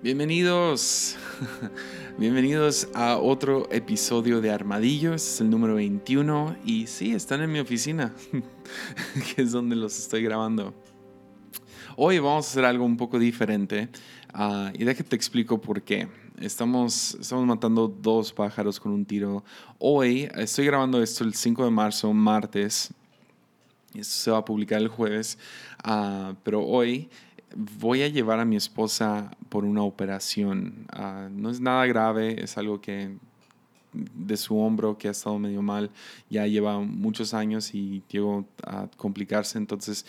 Bienvenidos, bienvenidos a otro episodio de Armadillo, este es el número 21 y sí, están en mi oficina, que es donde los estoy grabando. Hoy vamos a hacer algo un poco diferente uh, y déjate te explico por qué. Estamos, estamos matando dos pájaros con un tiro. Hoy estoy grabando esto el 5 de marzo, martes. Esto se va a publicar el jueves, uh, pero hoy voy a llevar a mi esposa por una operación. Ah, no es nada grave, es algo que de su hombro que ha estado medio mal, ya lleva muchos años y llegó a complicarse, entonces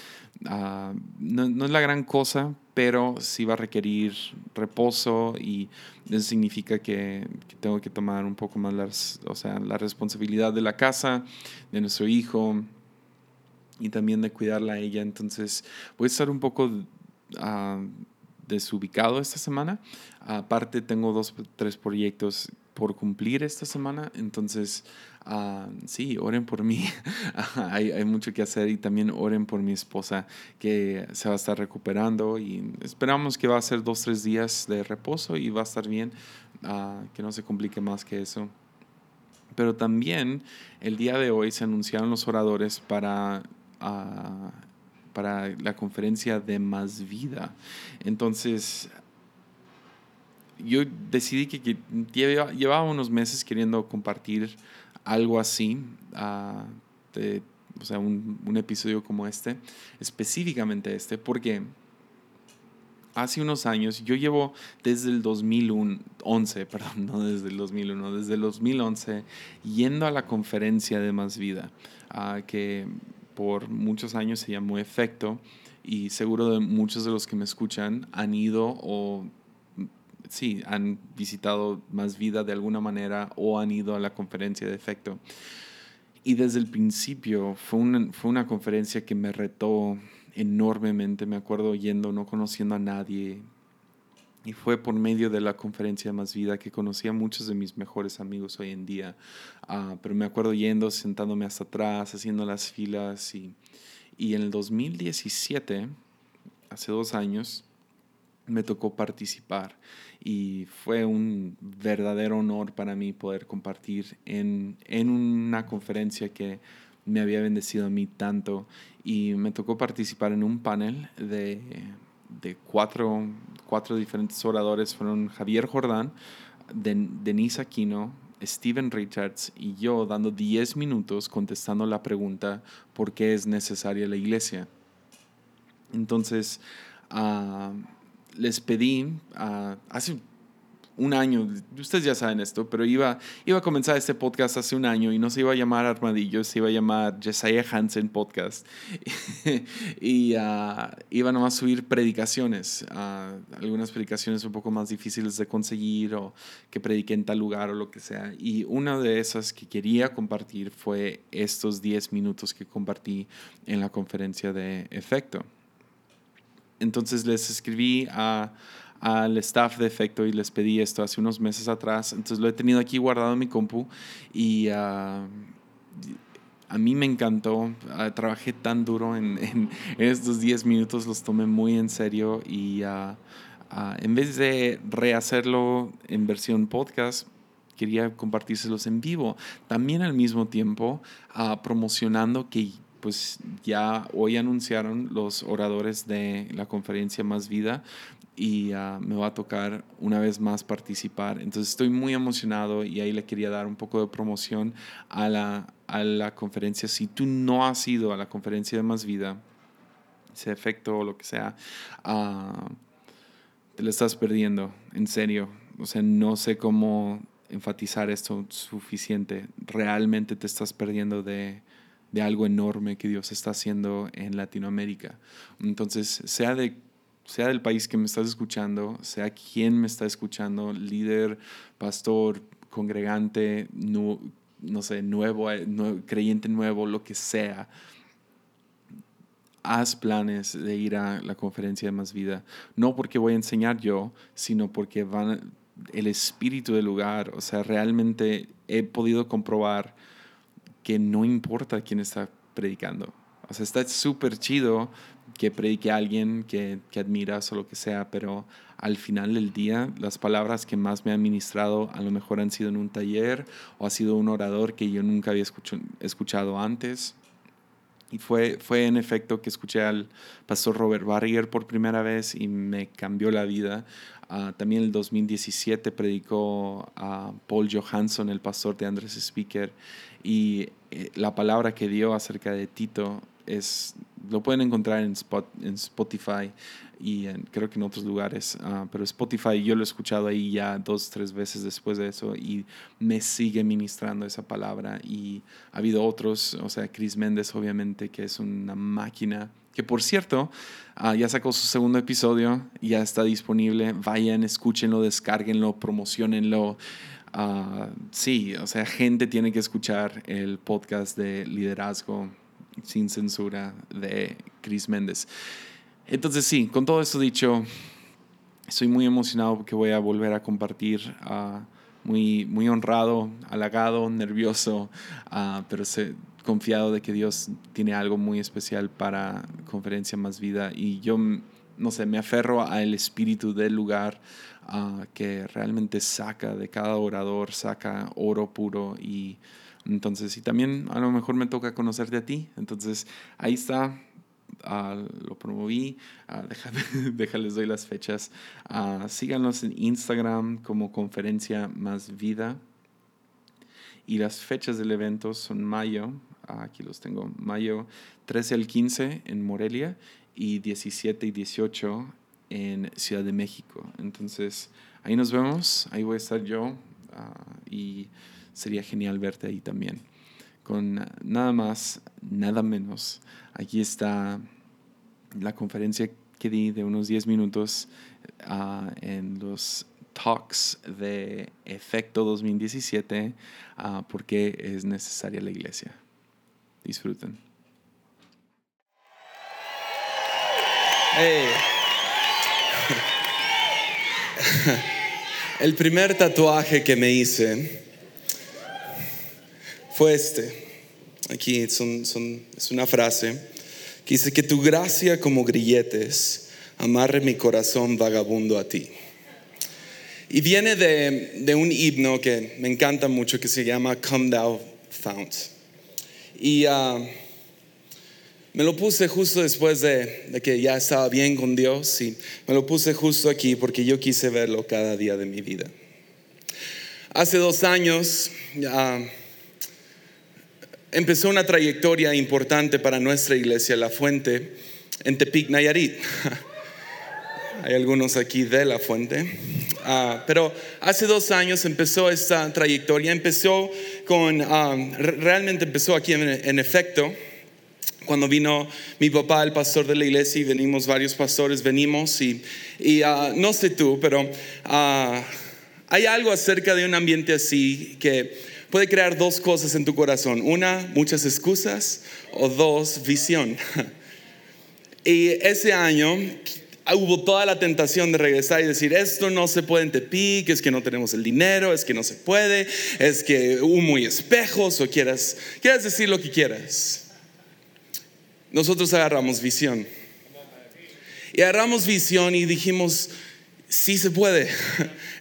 ah, no, es la gran cosa, pero sí va a requerir reposo y eso significa que, tengo que tomar un poco más o sea, la responsabilidad de la casa, de nuestro hijo y también de cuidarla a ella, entonces voy a estar un poco desubicado esta semana. Aparte tengo dos, tres proyectos por cumplir esta semana, entonces sí, oren por mí. hay, mucho que hacer y también oren por mi esposa que se va a estar recuperando y esperamos que va a ser dos, tres días de reposo y va a estar bien, que no se complique más que eso. Pero también el día de hoy se anunciaron los oradores para para la conferencia de Más Vida. Entonces, yo decidí que, llevaba, unos meses queriendo compartir algo así, ah, o sea, un, episodio como este, específicamente este, porque hace unos años, yo llevo desde el 2011, perdón, no desde el 2001, desde el 2011, yendo a la conferencia de Más Vida, uh, que por muchos años se llamó Efecto y seguro de muchos de los que me escuchan han ido o sí, han visitado más vida de alguna manera o han ido a la conferencia de Efecto. Y desde el principio fue una, fue una conferencia que me retó enormemente, me acuerdo yendo, no conociendo a nadie, y fue por medio de la conferencia Más Vida que conocí a muchos de mis mejores amigos hoy en día. Ah, pero me acuerdo yendo, sentándome hasta atrás, haciendo las filas. Y, y en el 2017, hace dos años, me tocó participar. Y fue un verdadero honor para mí poder compartir en, en una conferencia que me había bendecido a mí tanto. Y me tocó participar en un panel de de cuatro, cuatro diferentes oradores fueron Javier Jordán, Denise Aquino, Steven Richards y yo dando 10 minutos contestando la pregunta ¿por qué es necesaria la iglesia? Entonces, uh, les pedí, uh, hace un año, ustedes ya saben esto, pero iba, iba a comenzar este podcast hace un año y no se iba a llamar Armadillo, se iba a llamar Jesiah Hansen Podcast. y uh, iba nomás a subir predicaciones, uh, algunas predicaciones un poco más difíciles de conseguir o que prediqué en tal lugar o lo que sea. Y una de esas que quería compartir fue estos 10 minutos que compartí en la conferencia de efecto. Entonces les escribí a al staff de efecto y les pedí esto hace unos meses atrás. Entonces lo he tenido aquí guardado en mi compu y uh, a mí me encantó. Uh, trabajé tan duro en, en, estos 10 minutos, los tomé muy en serio y uh, en vez de rehacerlo en versión podcast, quería compartírselos en vivo. También al mismo tiempo promocionando que pues ya hoy anunciaron los oradores de la conferencia Más Vida y ah, me va a tocar una vez más participar. Entonces estoy muy emocionado y ahí le quería dar un poco de promoción a la, a la conferencia. Si tú no has ido a la conferencia de Más Vida, ese efecto o lo que sea, uh, te lo estás perdiendo, en serio. O sea, no sé cómo enfatizar esto suficiente. Realmente te estás perdiendo de, de algo enorme que Dios está haciendo en Latinoamérica. Entonces, sea de sea del país que me estás escuchando, sea quien me está escuchando, líder, pastor, congregante, no, sé, nuevo, creyente nuevo, lo que sea, haz planes de ir a la conferencia de Más Vida. No porque voy a enseñar yo, sino porque van el espíritu del lugar. O sea, realmente he podido comprobar que no importa quién está predicando. O sea, está súper chido que predique a alguien que, que admiras o lo que sea, pero al final del día las palabras que más me han ministrado a lo mejor han sido en un taller o ha sido un orador que yo nunca había escuchado antes. Y fue, fue en efecto que escuché al pastor Robert Barrier por primera vez y me cambió la vida. Uh, también en el 2017 predicó a Paul Johansson, el pastor de Andrés Speaker, y eh, la palabra que dio acerca de Tito es, lo pueden encontrar en, Spot, en Spotify y creo que en otros lugares, uh, pero Spotify yo lo he escuchado ahí ya dos, tres veces después de eso y me sigue ministrando esa palabra y ha habido otros, o sea, Chris Méndez obviamente que es una máquina, que por cierto uh, ya sacó su segundo episodio, ya está disponible, vayan, escúchenlo, descárguenlo, promocionenlo. Uh, sí, o sea, gente tiene que escuchar el podcast de liderazgo sin censura de Chris Méndez. Entonces sí, con todo esto dicho, estoy muy emocionado porque voy a volver a compartir, uh, muy, muy honrado, halagado, nervioso, uh, pero confiado de que Dios tiene algo muy especial para Conferencia Más Vida y yo, no sé, me aferro al espíritu del lugar uh, que realmente saca de cada orador, saca oro puro y entonces, y también a lo mejor me toca conocerte a ti. Entonces, ahí está, lo promoví, déjales doy las fechas. síganos en Instagram como conferencia más vida. Y las fechas del evento son mayo, aquí los tengo, mayo 13 al 15 en Morelia y 17 y 18 en Ciudad de México. Entonces, ahí nos vemos, ahí voy a estar yo y sería genial verte ahí también. Con nada más, nada menos Aquí está la conferencia que di de unos 10 minutos ah, en los talks de Efecto 2017, uh, porque es necesaria la iglesia. Disfruten. El primer tatuaje que me hice fue este. Aquí es una frase que dice que tu gracia como grilletes amarre mi corazón vagabundo a ti. Y viene de, un himno que me encanta mucho que se llama Come Thou Fount. Y ah, me lo puse justo después de, que ya estaba bien con Dios y me lo puse justo aquí porque yo quise verlo cada día de mi vida. Hace dos años, uh, empezó una trayectoria importante para nuestra iglesia, La Fuente, en Tepic, Nayarit. Hay algunos aquí de La Fuente. Ah, pero hace dos años empezó esta trayectoria. Empezó con, ah, realmente empezó aquí en, efecto cuando vino mi papá, el pastor de la iglesia, y venimos varios pastores, venimos y, y ah, no sé tú, pero hay algo acerca de un ambiente así que puede crear dos cosas en tu corazón. Una, muchas excusas o dos, visión. Y ese año hubo toda la tentación de regresar y decir, esto no se puede en Tepic, es que no tenemos el dinero, es que no se puede, es que humo y espejos, o quieras, quieras decir lo que quieras. Nosotros agarramos visión. Y agarramos visión y dijimos, sí se puede.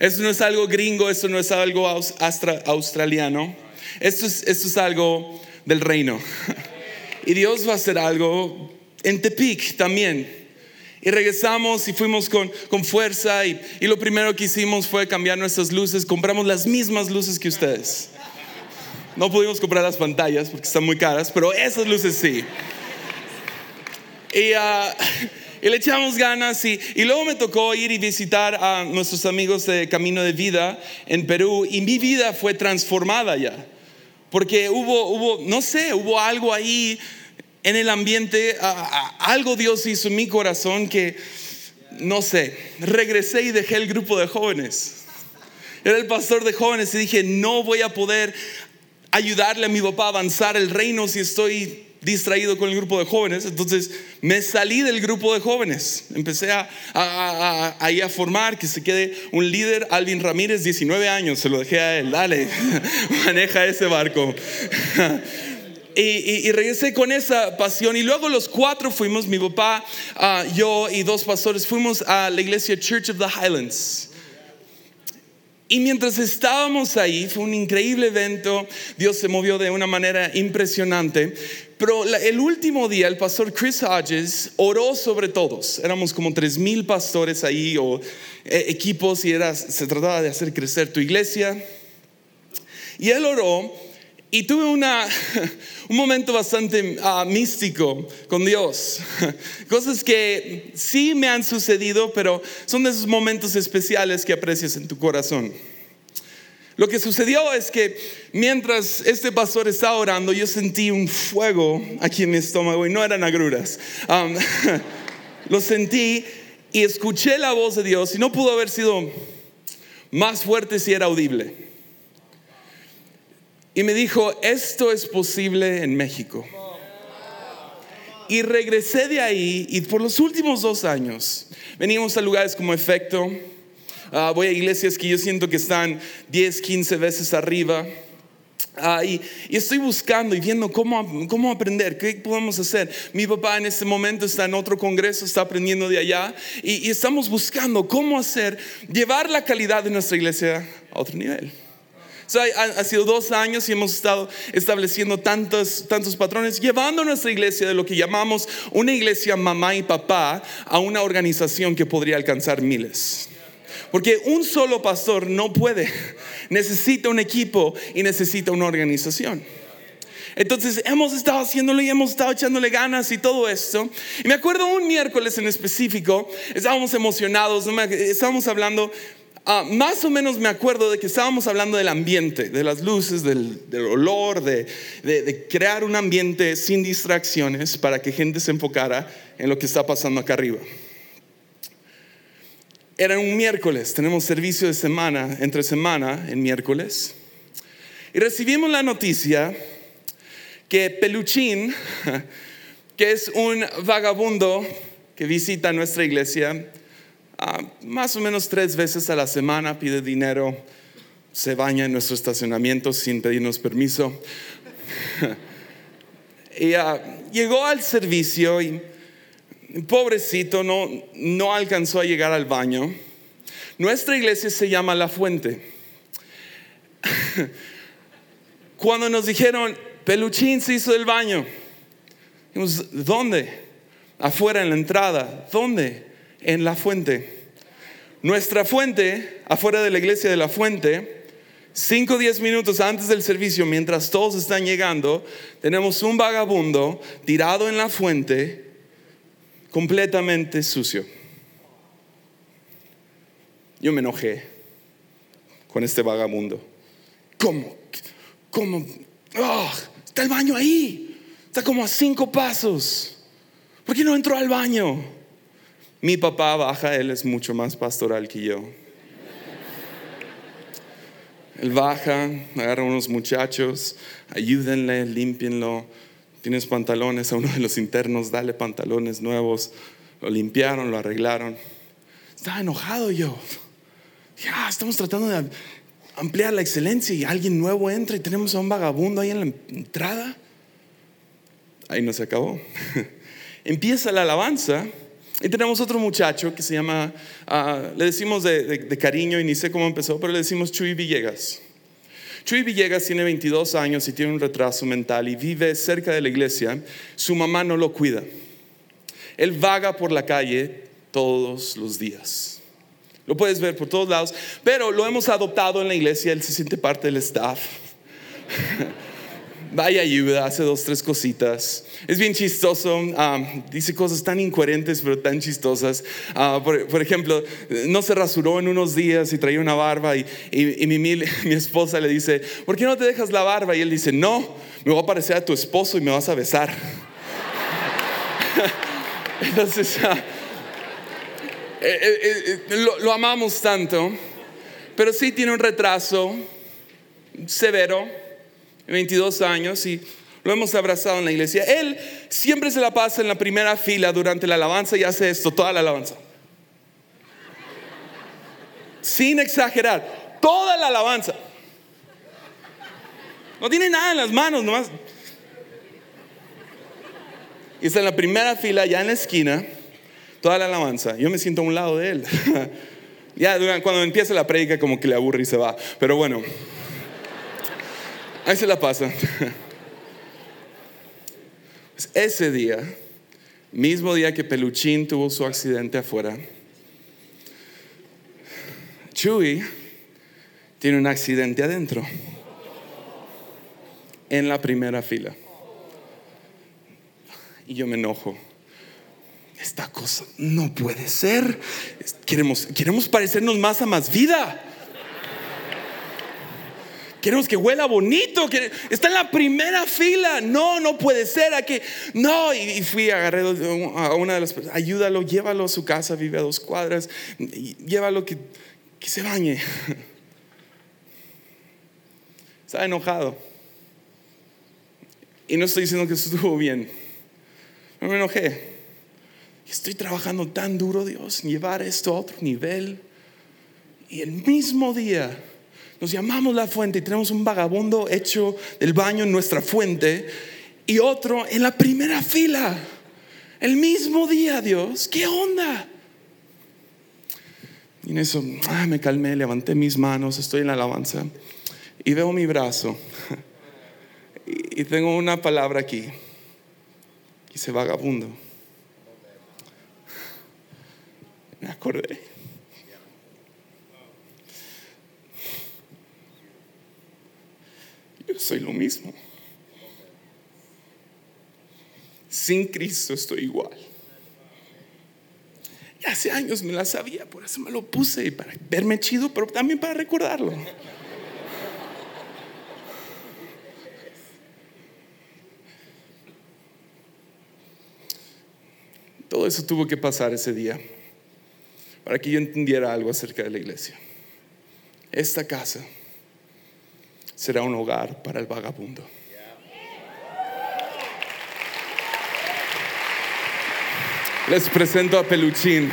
Esto no es algo gringo, esto no es algo australiano. Esto es, esto es algo del reino. Y Dios va a hacer algo en Tepic también. Y regresamos y fuimos con, con fuerza y, y, lo primero que hicimos fue cambiar nuestras luces. Compramos las mismas luces que ustedes. No pudimos comprar las pantallas porque están muy caras, pero esas luces sí. Y uh, y le echamos ganas y, luego me tocó ir y visitar a nuestros amigos de Camino de Vida en Perú y mi vida fue transformada ya. Porque hubo, hubo no sé, hubo algo ahí en el ambiente, algo Dios hizo en mi corazón que, no sé, regresé y dejé el grupo de jóvenes. Era el pastor de jóvenes y dije, no voy a poder ayudarle a mi papá a avanzar el reino si estoy distraído con el grupo de jóvenes, entonces me salí del grupo de jóvenes, empecé a, a, a, formar, que se quede un líder, Alvin Ramírez, 19 años, se lo dejé a él, dale, maneja ese barco. y, y- y regresé con esa pasión. Y luego los cuatro fuimos, mi papá, ah, yo y dos pastores, fuimos a la iglesia Church of the Highlands. Y mientras estábamos ahí, fue un increíble evento, Dios se movió de una manera impresionante, pero el último día el pastor Chris Hodges oró sobre todos, éramos como tres mil pastores ahí o eh, equipos y era, se trataba de hacer crecer tu iglesia. Y él oró y tuve una, un momento bastante ah, místico con Dios. Cosas que sí me han sucedido, pero son esos momentos especiales que aprecias en tu corazón. Lo que sucedió es que mientras este pastor estaba orando, yo sentí un fuego aquí en mi estómago y no eran agruras. Lo sentí y escuché la voz de Dios y no pudo haber sido más fuerte si era audible. Y me dijo, esto es posible en México. Y regresé de ahí y por los últimos dos años venimos a lugares como Efecto. Ah, voy a iglesias que yo siento que están 10, 15 veces arriba. Ah, y, y estoy buscando y viendo cómo, cómo aprender, qué podemos hacer. Mi papá en este momento está en otro congreso, está aprendiendo de allá y, y estamos buscando cómo hacer, llevar la calidad de nuestra iglesia a otro nivel. So, ha, ha sido dos años y hemos estado estableciendo tantos, tantos patrones, llevando nuestra iglesia de lo que llamamos una iglesia mamá y papá a una organización que podría alcanzar miles. Porque un solo pastor no puede, necesita un equipo y necesita una organización. Entonces hemos estado haciéndolo y hemos estado echándole ganas y todo esto. Y me acuerdo un miércoles en específico, estábamos emocionados, estábamos hablando, ah, más o menos me acuerdo de que estábamos hablando del ambiente, de las luces, del, del olor, de, de- de crear un ambiente sin distracciones para que gente se enfocara en lo que está pasando acá arriba. Era un miércoles, tenemos servicio de semana, entre semana, en miércoles. Y recibimos la noticia que Peluchín, que es un vagabundo que visita nuestra iglesia ah, más o menos tres veces a la semana, pide dinero, se baña en nuestro estacionamiento sin pedirnos permiso. y ah, llegó al servicio y pobrecito no, no alcanzó a llegar al baño. Nuestra iglesia se llama La Fuente. Cuando nos dijeron, Peluchín se hizo del baño, dijimos, ¿dónde? Afuera en la entrada. ¿Dónde? En la fuente. Nuestra fuente, afuera de la iglesia de la fuente, 5 o 10 minutos antes del servicio, mientras todos están llegando, tenemos un vagabundo tirado en la fuente, completamente sucio. Yo me enojé con este vagabundo. ¿Cómo? ¿Cómo? ¡Ah! está el baño ahí. Está como a cinco pasos. ¿Por qué no entró al baño? Mi papá baja, él es mucho más pastoral que yo. Él baja, agarra a unos muchachos, ayúdenle, límpienlo. Tienes pantalones a uno de los internos, dale pantalones nuevos. Lo limpiaron, lo arreglaron. Estaba enojado yo. Ya, estamos tratando de ampliar la excelencia y alguien nuevo entra y tenemos a un vagabundo ahí en la entrada. Ahí no se acabó. Empieza la alabanza y tenemos otro muchacho que se llama, ah, le decimos de, de- de cariño y ni sé cómo empezó, pero le decimos Chuy Villegas. Chuy Villegas tiene 22 años y tiene un retraso mental y vive cerca de la iglesia. Su mamá no lo cuida. Él vaga por la calle todos los días. Lo puedes ver por todos lados, pero lo hemos adoptado en la iglesia, él se siente parte del staff. Vaya ayuda, hace dos, tres cositas. Es bien chistoso, dice cosas tan incoherentes, pero tan chistosas. Ah, por, ejemplo, no se rasuró en unos días y traía una barba y, mi, mi- esposa le dice, ¿por qué no te dejas la barba? Y él dice, no, me voy a parecer a tu esposo y me vas a besar. Entonces, ah, eh, eh, eh, lo amamos tanto, pero sí tiene un retraso severo, 22 años, y lo hemos abrazado en la iglesia. Él siempre se la pasa en la primera fila durante la alabanza y hace esto, toda la alabanza. Sin exagerar, toda la alabanza. No tiene nada en las manos, nomás. Y está en la primera fila, ya en la esquina, toda la alabanza. Yo me siento a un lado de él. ya cuando empieza la predica como que le aburre y se va. Pero bueno, ahí se la pasa. Pues ese día, mismo día que Peluchín tuvo su accidente afuera, Chuy tiene un accidente adentro, en la primera fila. Y yo me enojo. Esta cosa no puede ser. Queremos, queremos parecernos más a más vida. Queremos que huela bonito. Que está en la primera fila. No, no puede ser. Aquí. No. Y, fui, agarré a una de las personas. Ayúdalo, llévalo a su casa. Vive a dos cuadras. Llévalo que, que se bañe. Está enojado. Y no estoy diciendo que estuvo bien. No me enojé. Estoy trabajando tan duro, Dios, en llevar esto a otro nivel. Y el mismo día nos llamamos la fuente y tenemos un vagabundo hecho del baño en nuestra fuente y otro en la primera fila. El mismo día, Dios. ¿Qué onda? Y en eso ah, me calmé, levanté mis manos, estoy en la alabanza y veo mi brazo. Y tengo una palabra aquí ese vagabundo. Me acordé. Soy lo mismo. Sin Cristo estoy igual. Y hace años me la sabía, por eso me lo puse para verme chido, pero también para recordarlo. Todo eso tuvo que pasar ese día para que yo entendiera algo acerca de la iglesia. Esta casa será un hogar para el vagabundo. Les presento a Peluchín.